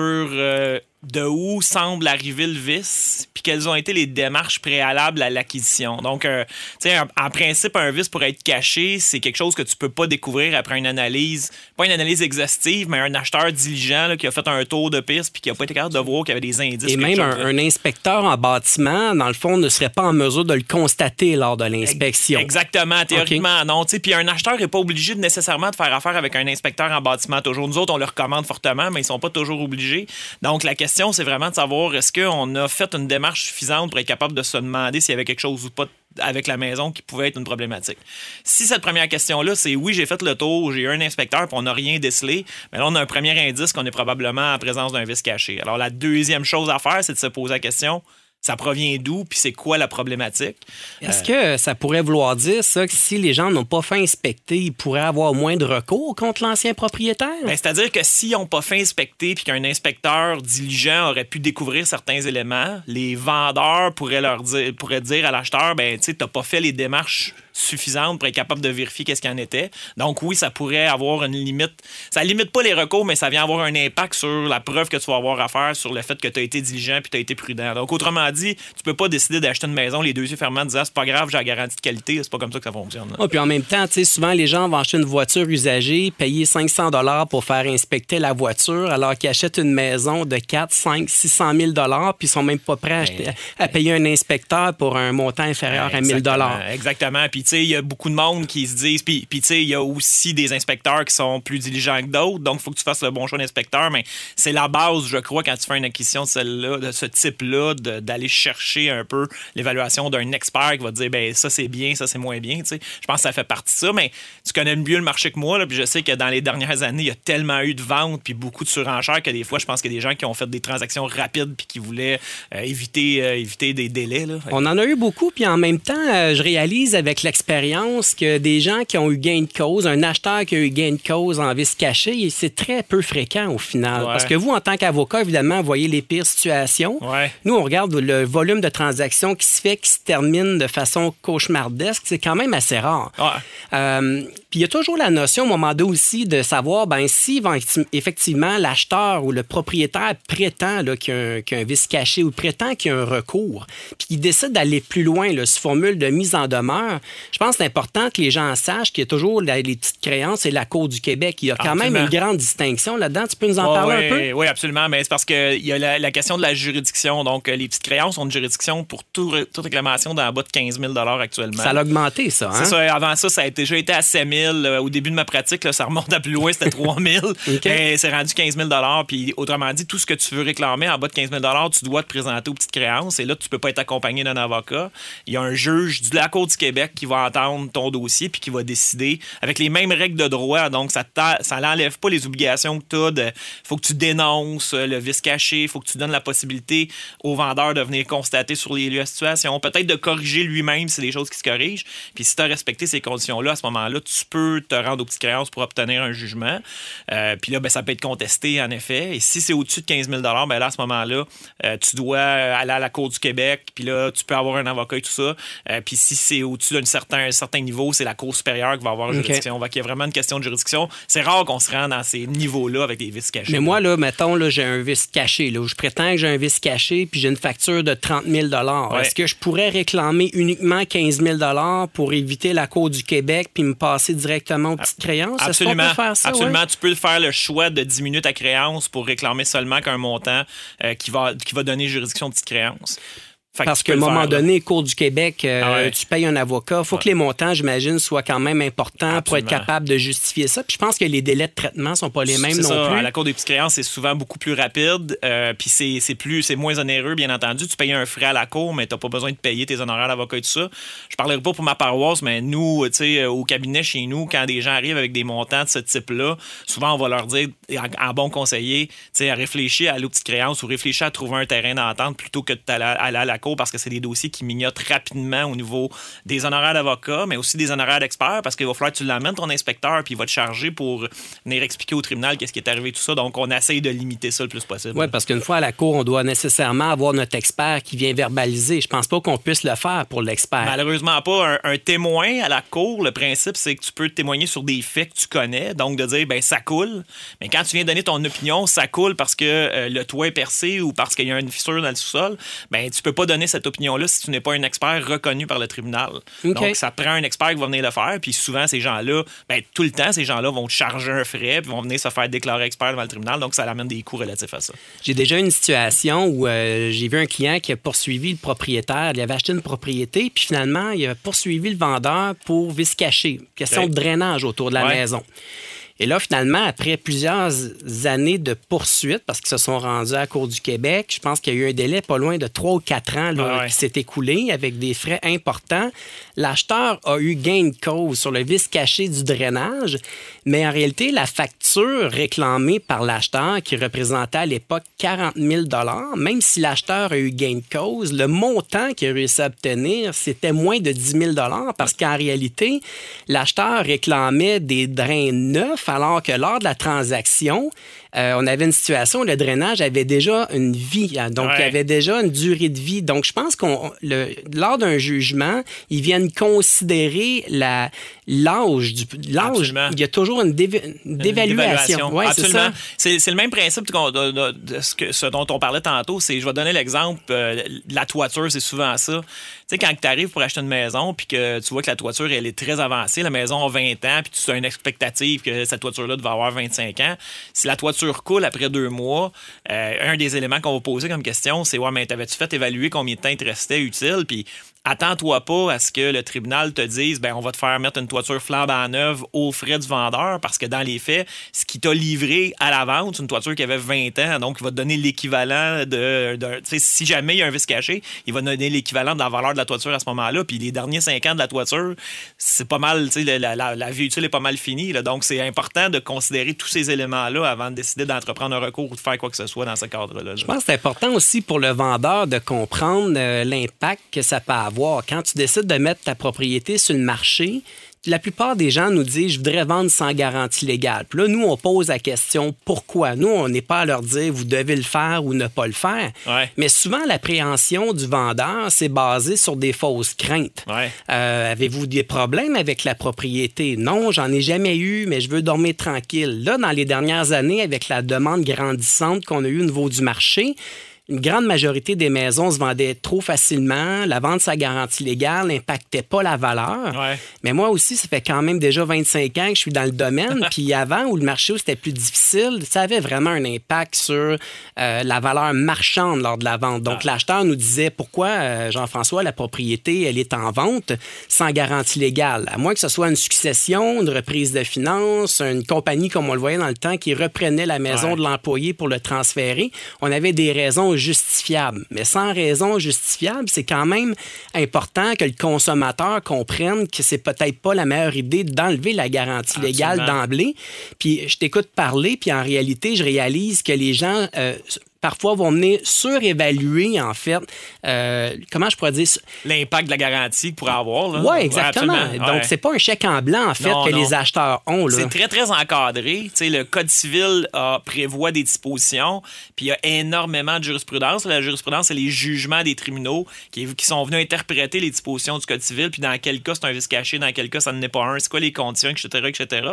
de où semble arriver le vice, puis quelles ont été les démarches préalables à l'acquisition. Donc, euh, tu sais, en, principe, un vice pour être caché, c'est quelque chose que tu peux pas découvrir après une analyse, pas une analyse exhaustive, mais un acheteur diligent qui a fait un tour de piste puis qui a pas été capable de voir qu'il y avait des indices.
Et même un, inspecteur en bâtiment, dans le fond, ne serait pas en mesure de le constater lors de l'inspection.
Exactement, théoriquement, non. Puis un acheteur n'est pas obligé de nécessairement de faire affaire avec un inspecteur en bâtiment. Toujours, nous autres, on le recommande fortement, mais ils sont pas toujours obligés. Donc, la question, c'est vraiment de savoir est-ce qu'on a fait une démarche suffisante pour être capable de se demander s'il y avait quelque chose ou pas avec la maison qui pouvait être une problématique? Si cette première question-là, c'est oui, j'ai fait le tour, j'ai eu un inspecteur, puis on n'a rien décelé, mais là, on a un premier indice qu'on est probablement en présence d'un vice caché. Alors, la deuxième chose à faire, c'est de se poser la question ça provient d'où, puis c'est quoi la problématique?
Est-ce que ça pourrait vouloir dire ça que si les gens n'ont pas fait inspecter, ils pourraient avoir moins de recours contre l'ancien propriétaire?
Ben, c'est-à-dire que s'ils n'ont pas fait inspecter puis qu'un inspecteur diligent aurait pu découvrir certains éléments, les vendeurs pourraient leur dire, pourraient dire à l'acheteur, ben tu n'as pas fait les démarches suffisantes pour être capable de vérifier qu'est-ce qu'il en était. Donc oui, ça pourrait avoir une limite. Ça limite pas les recours, mais ça vient avoir un impact sur la preuve que tu vas avoir à faire sur le fait que tu as été diligent puis tu as été prudent. Donc autrement dit, tu peux pas décider d'acheter une maison les deux yeux fermés en disant c'est pas grave, j'ai la garantie de qualité, c'est pas comme ça que ça fonctionne.
Oh, puis en même temps, souvent les gens vont acheter une voiture usagée, payer 500 dollars pour faire inspecter la voiture, alors qu'ils achètent une maison de 4, 5, 600 000 dollars, puis ils sont même pas prêts à, ben, payer un inspecteur pour un montant inférieur à 1000 dollars.
Exactement. Puis tu sais, il y a beaucoup de monde qui se disent, puis tu sais, il y a aussi des inspecteurs qui sont plus diligents que d'autres, donc il faut que tu fasses le bon choix d'inspecteur, mais c'est la base, je crois, quand tu fais une acquisition de ce type-là, d'aller chercher un peu l'évaluation d'un expert qui va te dire ben ça c'est bien, ça c'est moins bien. Je pense que ça fait partie de ça, mais tu connais mieux le marché que moi, puis je sais que dans les dernières années, il y a tellement eu de ventes puis beaucoup de surenchères que des fois, je pense qu'il y a des gens qui ont fait des transactions rapides puis qui voulaient euh, éviter, euh, éviter des délais.
On en a eu beaucoup, puis en même temps, euh, je réalise avec l'expérience que des gens qui ont eu gain de cause, un acheteur qui a eu gain de cause en vice caché, c'est très peu fréquent au final. Parce que vous, en tant qu'avocat, évidemment, voyez les pires situations. Nous, on regarde le volume de transactions qui se fait, qui se termine de façon cauchemardesque, c'est quand même assez rare. Euh, puis il y a toujours la notion, au moment donné aussi, de savoir ben, si effectivement l'acheteur ou le propriétaire prétend qu'il y, a un vice caché ou prétend qu'il y a un recours, puis qu'il décide d'aller plus loin, là, sous formule de mise en demeure, je pense que c'est important que les gens sachent qu'il y a toujours les petites créances et la Cour du Québec. Il y a quand même une grande distinction là-dedans. Tu peux nous en parler
un peu? Oui, absolument. Mais c'est parce qu'il y a la, la, question de la juridiction. Donc, les petites créances ont une juridiction pour toute réclamation d'en bas de 15 000 actuellement.
Ça a augmenté, ça. Hein?
C'est ça. Avant ça, ça a déjà été à 7 000. Euh, au début de ma pratique, là, ça remonte à plus loin, c'était 3 000. Et c'est rendu 15 000 Puis, autrement dit, tout ce que tu veux réclamer en bas de 15 000 tu dois te présenter aux petites créances. Et là, tu peux pas être accompagné d'un avocat. Il y a un juge de la Cour du Québec qui va entendre ton dossier puis qui va décider avec les mêmes règles de droit. Donc, ça ça n'enlève pas les obligations que tu as. Il faut que tu dénonces le vice caché. Il faut que tu donnes la possibilité au vendeur de venir constater sur les lieux de situation, peut-être de corriger lui-même si c'est des choses qui se corrigent. Puis si tu as respecté ces conditions-là, à ce moment-là, tu peux te rendre aux petites créances pour obtenir un jugement. Euh, puis là, ben, ça peut être contesté, en effet. Et si c'est au-dessus de 15 000 ben là, à ce moment-là, euh, tu dois aller à la Cour du Québec. Puis là, tu peux avoir un avocat et tout ça. Euh, puis si c'est au-dessus d'un certain, certain niveau, c'est la Cour supérieure qui va avoir une juridiction. il y a vraiment une question de juridiction. C'est rare qu'on se rende dans ces niveaux-là avec des vices cachés.
Mais moi, là, mettons, là, j'ai un vice caché. Là, où je prétends que j'ai un vice caché, puis j'ai une facture de 30 000 est-ce que je pourrais réclamer uniquement 15 000 pour éviter la Cour du Québec puis me passer directement aux petites créances?
Absolument. faire ça, Absolument. Tu peux faire le choix de diminuer ta créance pour réclamer seulement qu'un montant euh, qui, va, qui va donner juridiction aux petites créances.
Parce qu'à un moment donné, Cour du Québec, euh, ah tu payes un avocat. Il faut que les montants, j'imagine, soient quand même importants pour être capable de justifier ça. Puis je pense que les délais de traitement sont pas les mêmes non ça. plus.
À la Cour des petites créances, c'est souvent beaucoup plus rapide. Euh, puis c'est plus, c'est moins onéreux, bien entendu. Tu payes un frais à la Cour, mais tu n'as pas besoin de payer tes honoraires d'avocat et tout ça. Je parlerai pas pour ma paroisse, mais nous, tu sais, au cabinet chez nous, quand des gens arrivent avec des montants de ce type-là, souvent on va leur dire, en, bon conseiller, tu sais, à réfléchir à l'eau petite créance ou réfléchir à trouver un terrain d'entente plutôt que d'aller à la Cour parce que c'est des dossiers qui mignotent rapidement au niveau des honoraires d'avocat, mais aussi des honoraires d'expert parce qu'il va falloir que tu l'amènes ton inspecteur puis il va te charger pour venir expliquer au tribunal qu'est-ce qui est arrivé, tout ça. Donc, on essaye de limiter ça le plus possible.
Oui, parce qu'une fois à la cour, on doit nécessairement avoir notre expert qui vient verbaliser. Je pense pas qu'on puisse le faire pour l'expert.
Malheureusement pas. Un, témoin à la cour, le principe, c'est que tu peux témoigner sur des faits que tu connais, donc de dire, ben ça coule. Mais quand tu viens donner ton opinion, ça coule parce que euh, le toit est percé ou parce qu'il y a une fissure dans le sous-sol, ben tu peux pas donner cette opinion-là si tu n'es pas un expert reconnu par le tribunal. Donc, ça prend un expert qui va venir le faire. Puis souvent, ces gens-là, ben, tout le temps, ces gens-là vont charger un frais puis vont venir se faire déclarer expert devant le tribunal. Donc, ça amène des coûts relatifs à ça.
J'ai déjà une situation où euh, j'ai vu un client qui a poursuivi le propriétaire. Il avait acheté une propriété, puis finalement, il a poursuivi le vendeur pour vice caché. Question de drainage autour de la maison. Et là, finalement, après plusieurs années de poursuites, parce qu'ils se sont rendus à la Cour du Québec, je pense qu'il y a eu un délai pas loin de trois ou quatre ans là,
Ah ouais.
qui s'est écoulé avec des frais importants. L'acheteur a eu gain de cause sur le vice caché du drainage, mais en réalité, la facture réclamée par l'acheteur, qui représentait à l'époque 40 000 même si l'acheteur a eu gain de cause, le montant qu'il a réussi à obtenir, c'était moins de 10 000 parce qu'en réalité, l'acheteur réclamait des drains neufs, alors que lors de la transaction, euh, on avait une situation où le drainage avait déjà une vie, hein, donc il y
Ouais.
avait déjà une durée de vie. Donc, je pense qu'on, lors d'un jugement, ils viennent considérer la, l'âge du, l'âge. Il y a toujours une, déva- une dévaluation. Ouais,
Absolument. C'est c'est le même principe de, de- de ce, que- ce dont on parlait tantôt. C'est, je vais donner l'exemple, euh, la toiture, c'est souvent ça. Tu sais, quand tu arrives pour acheter une maison, puis que tu vois que la toiture, elle est très avancée, la maison a 20 ans, puis tu as une expectative que cette toiture-là devait avoir 25 ans. Si la toiture coule après deux mois, euh, un des éléments qu'on va poser comme question, c'est Ouais, mais t'avais-tu fait évaluer combien de temps il te restait utile? Puis attends-toi pas à ce que le tribunal te dise ben on va te faire mettre une toiture flambant neuve aux frais du vendeur parce que dans les faits, ce qui t'a livré à la vente, c'est une toiture qui avait 20 ans, donc il va te donner l'équivalent de, si jamais il y a un vice caché, il va donner l'équivalent de la valeur de la toiture à ce moment-là. Puis les derniers 5 ans de la toiture, c'est pas mal, la, la- la vie utile est pas mal finie. là. donc c'est important de considérer tous ces éléments-là avant de décider d'entreprendre un recours ou de faire quoi que ce soit dans ce cadre-là. là.
Je pense que c'est important aussi pour le vendeur de comprendre euh, l'impact que ça peut avoir. Quand tu décides de mettre ta propriété sur le marché, la plupart des gens nous disent je voudrais vendre sans garantie légale. Puis là, nous, on pose la question pourquoi? Nous, on n'est pas à leur dire vous devez le faire ou ne pas le faire.
Ouais.
Mais souvent, l'appréhension du vendeur, c'est basé sur des fausses craintes.
Ouais.
Euh, Avez-vous des problèmes avec la propriété? Non, j'en ai jamais eu, mais je veux dormir tranquille. Là, dans les dernières années, avec la demande grandissante qu'on a eue au niveau du marché, une grande majorité des maisons se vendaient trop facilement. La vente sa garantie légale n'impactait pas la valeur.
Ouais.
Mais moi aussi, ça fait quand même déjà 25 ans que je suis dans le domaine. Puis avant, où le marché où c'était plus difficile, ça avait vraiment un impact sur euh, la valeur marchande lors de la vente. Donc, l'acheteur nous disait pourquoi, euh, Jean-François, la propriété, elle est en vente sans garantie légale? À moins que ce soit une succession, une reprise de finances, une compagnie, comme on le voyait dans le temps, qui reprenait la maison
Ouais.
de l'employé pour le transférer. On avait des raisons justifiables. Mais sans raison justifiable, c'est quand même important que le consommateur comprenne que c'est peut-être pas la meilleure idée d'enlever la garantie légale d'emblée. Puis je t'écoute parler, puis en réalité, je réalise que les gens euh, parfois vont venir surévaluer, en fait, euh, comment je pourrais dire,
L'impact de la garantie qu'il pourrait avoir.
oui, exactement. Donc, c'est pas un chèque en blanc, en fait,
Non,
que
non.
les acheteurs ont.
C'est très, très encadré. Le Code civil a- prévoit des dispositions, puis il y a énormément de jurisprudence. La jurisprudence, c'est les jugements des tribunaux qui, qui sont venus interpréter les dispositions du Code civil, puis dans quel cas c'est un vice caché, dans quel cas ça n'est pas un, c'est quoi les conditions, etc., etc.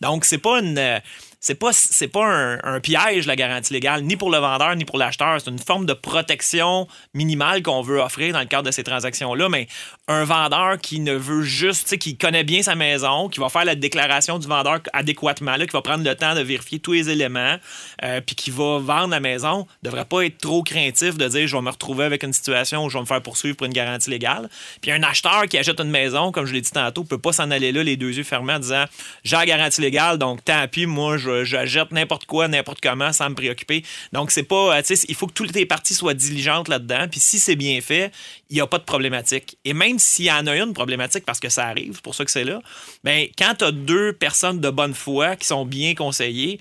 Donc, c'est pas une... euh, C'est pas, c'est pas un, piège, la garantie légale, ni pour le vendeur, ni pour l'acheteur. C'est une forme de protection minimale qu'on veut offrir dans le cadre de ces transactions-là. Mais un vendeur qui ne veut juste, qui connaît bien sa maison, qui va faire la déclaration du vendeur adéquatement, là, qui va prendre le temps de vérifier tous les éléments, euh, puis qui va vendre la maison, devrait pas être trop craintif de dire je vais me retrouver avec une situation où je vais me faire poursuivre pour une garantie légale. Puis un acheteur qui achète une maison, comme je l'ai dit tantôt, peut pas s'en aller là les deux yeux fermés en disant j'ai la garantie légale, donc tant pis, moi je, je n'importe quoi, n'importe comment sans me préoccuper. Donc c'est pas, euh, tu sais, il faut que toutes les parties soient diligentes là-dedans. Puis si c'est bien fait, il n'y a pas de problématique. Et même s'il y en a une problématique, parce que ça arrive, c'est pour ça que c'est là, ben, quand tu as deux personnes de bonne foi qui sont bien conseillées,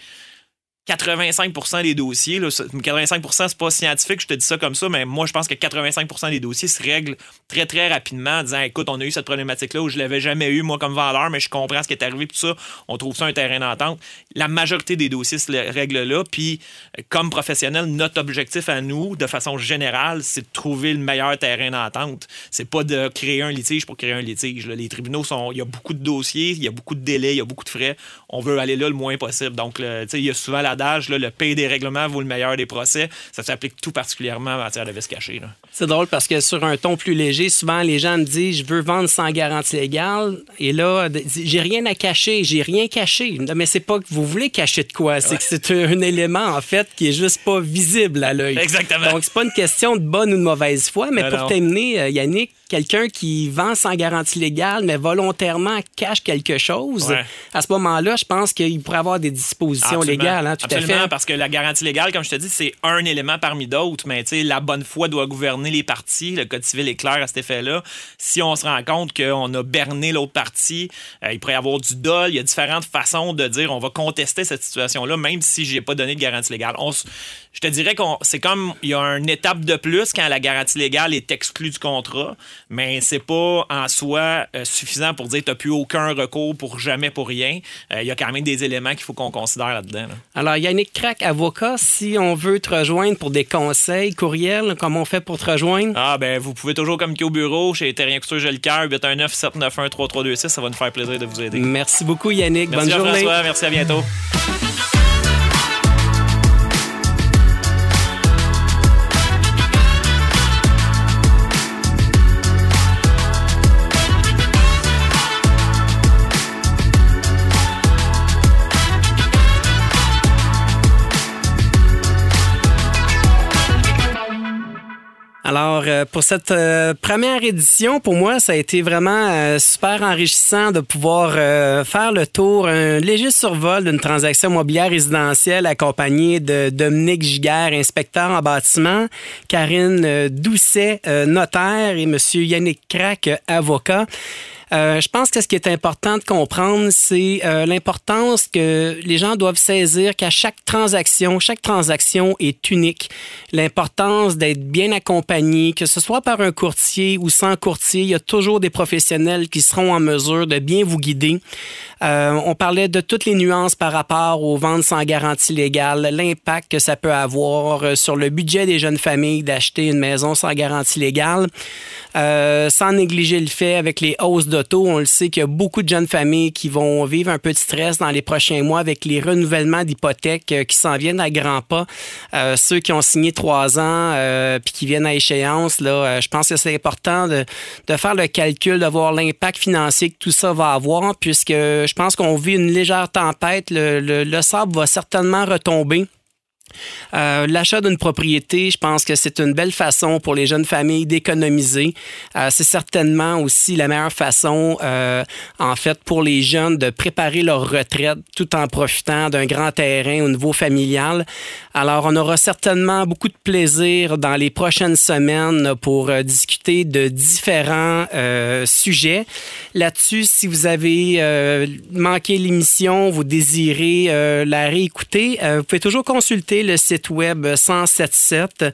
85 des dossiers, là, ça- 85 c'est pas scientifique, je te dis ça comme ça, mais moi, je pense que 85 des dossiers se règlent très, très rapidement en disant écoute, on a eu cette problématique-là où je l'avais jamais eu, moi, comme vendeur, mais je comprends ce qui est arrivé, tout ça, on trouve ça un terrain d'entente. La majorité des dossiers se le- règlent là, puis euh, comme professionnel, notre objectif à nous, de façon générale, c'est de trouver le meilleur terrain d'entente. C'est pas de créer un litige pour créer un litige. Les tribunaux sont. Il y a beaucoup de dossiers, il y a beaucoup de délais, il y a beaucoup de frais. On veut aller là le moins possible. Donc, tu sais, il y a souvent là, le pays des règlements vaut le meilleur des procès. Ça s'applique tout particulièrement en matière de vice caché. là.
C'est drôle parce que sur un ton plus léger, souvent les gens me disent je veux vendre sans garantie légale et là j'ai rien à cacher, j'ai rien caché. Non, Mais c'est pas que vous voulez cacher de quoi, c'est que c'est un, élément en fait qui est juste pas visible à l'œil.
Exactement.
Donc c'est pas une question de bonne ou de mauvaise foi, mais
Non,
pour
non.
terminer, euh, Yannick, quelqu'un qui vend sans garantie légale, mais volontairement cache quelque chose,
Ouais.
à ce moment-là, je pense qu'il pourrait avoir des dispositions
Absolument.
légales. hein, tout
Absolument,
à fait.
parce que la garantie légale, comme je te dis, c'est un élément parmi d'autres, mais tu sais, la bonne foi doit gouverner les parties. Le Code civil est clair à cet effet-là. Si on se rend compte qu'on a berné l'autre partie, euh, il pourrait y avoir du dol. Il y a différentes façons de dire on va contester cette situation-là, même si j'ai pas donné de garantie légale. On je te dirais qu'on c'est comme il y a une étape de plus quand la garantie légale est exclue du contrat, mais c'est pas en soi euh, suffisant pour dire tu n'as plus aucun recours pour jamais pour rien. Euh, Il y a quand même des éléments qu'il faut qu'on considère là-dedans. là.
Alors, Yannick Crac, avocat, si on veut te rejoindre pour des conseils, courriel, comment on fait pour te rejoindre?
Ah, ben, vous pouvez toujours communiquer au bureau chez Terrien Couture J'ai le cœur, 819-791-3326. Ça va nous faire plaisir de vous aider.
Merci beaucoup, Yannick.
Merci
Bonne journée.
Jean-François. Merci, à bientôt.
Alors, euh, pour cette euh, première édition, pour moi, ça a été vraiment euh, super enrichissant de pouvoir faire le tour, un léger survol d'une transaction immobilière résidentielle accompagnée de Dominique Giguère, inspecteur en bâtiment, Karine Doucet, notaire, et Monsieur Yannick Crac, avocat. Euh, je pense que ce qui est important de comprendre, c'est euh, l'importance que les gens doivent saisir qu'à chaque transaction, chaque transaction est unique. L'importance d'être bien accompagné, que ce soit par un courtier ou sans courtier, il y a toujours des professionnels qui seront en mesure de bien vous guider. Euh, on parlait de toutes les nuances par rapport aux ventes sans garantie légale, l'impact que ça peut avoir sur le budget des jeunes familles d'acheter une maison sans garantie légale. Sans négliger le fait avec les hausses on le sait qu'il y a beaucoup de jeunes familles qui vont vivre un peu de stress dans les prochains mois avec les renouvellements d'hypothèques euh, qui s'en viennent à grands pas. Euh, ceux qui ont signé trois ans euh, puis qui viennent à échéance, je pense que c'est important de, faire le calcul, de voir l'impact financier que tout ça va avoir, puisque je pense qu'on vit une légère tempête. Le sable va certainement retomber. Euh, L'achat d'une propriété, je pense que c'est une belle façon pour les jeunes familles d'économiser. Euh, c'est certainement aussi la meilleure façon, euh, en fait, pour les jeunes de préparer leur retraite tout en profitant d'un grand terrain au niveau familial. Alors, on aura certainement beaucoup de plaisir dans les prochaines semaines pour discuter de différents sujets. Là-dessus, si vous avez manqué l'émission, vous désirez la réécouter, vous pouvez toujours consulter le site web 1077.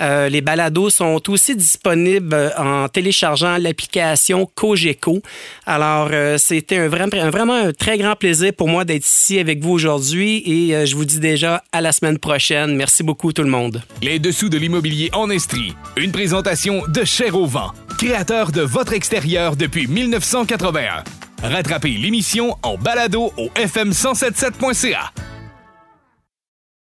Euh, les balados sont aussi disponibles en téléchargeant l'application Cogeco. Alors, euh, c'était un, vrai- un- vraiment un très grand plaisir pour moi d'être ici avec vous aujourd'hui et euh, je vous dis déjà à la semaine prochaine. Merci beaucoup tout le monde.
Les dessous de l'immobilier en Estrie. Une présentation de Cher au créateur de votre extérieur depuis 1981. Rattrapez l'émission en balado au fm1077.ca.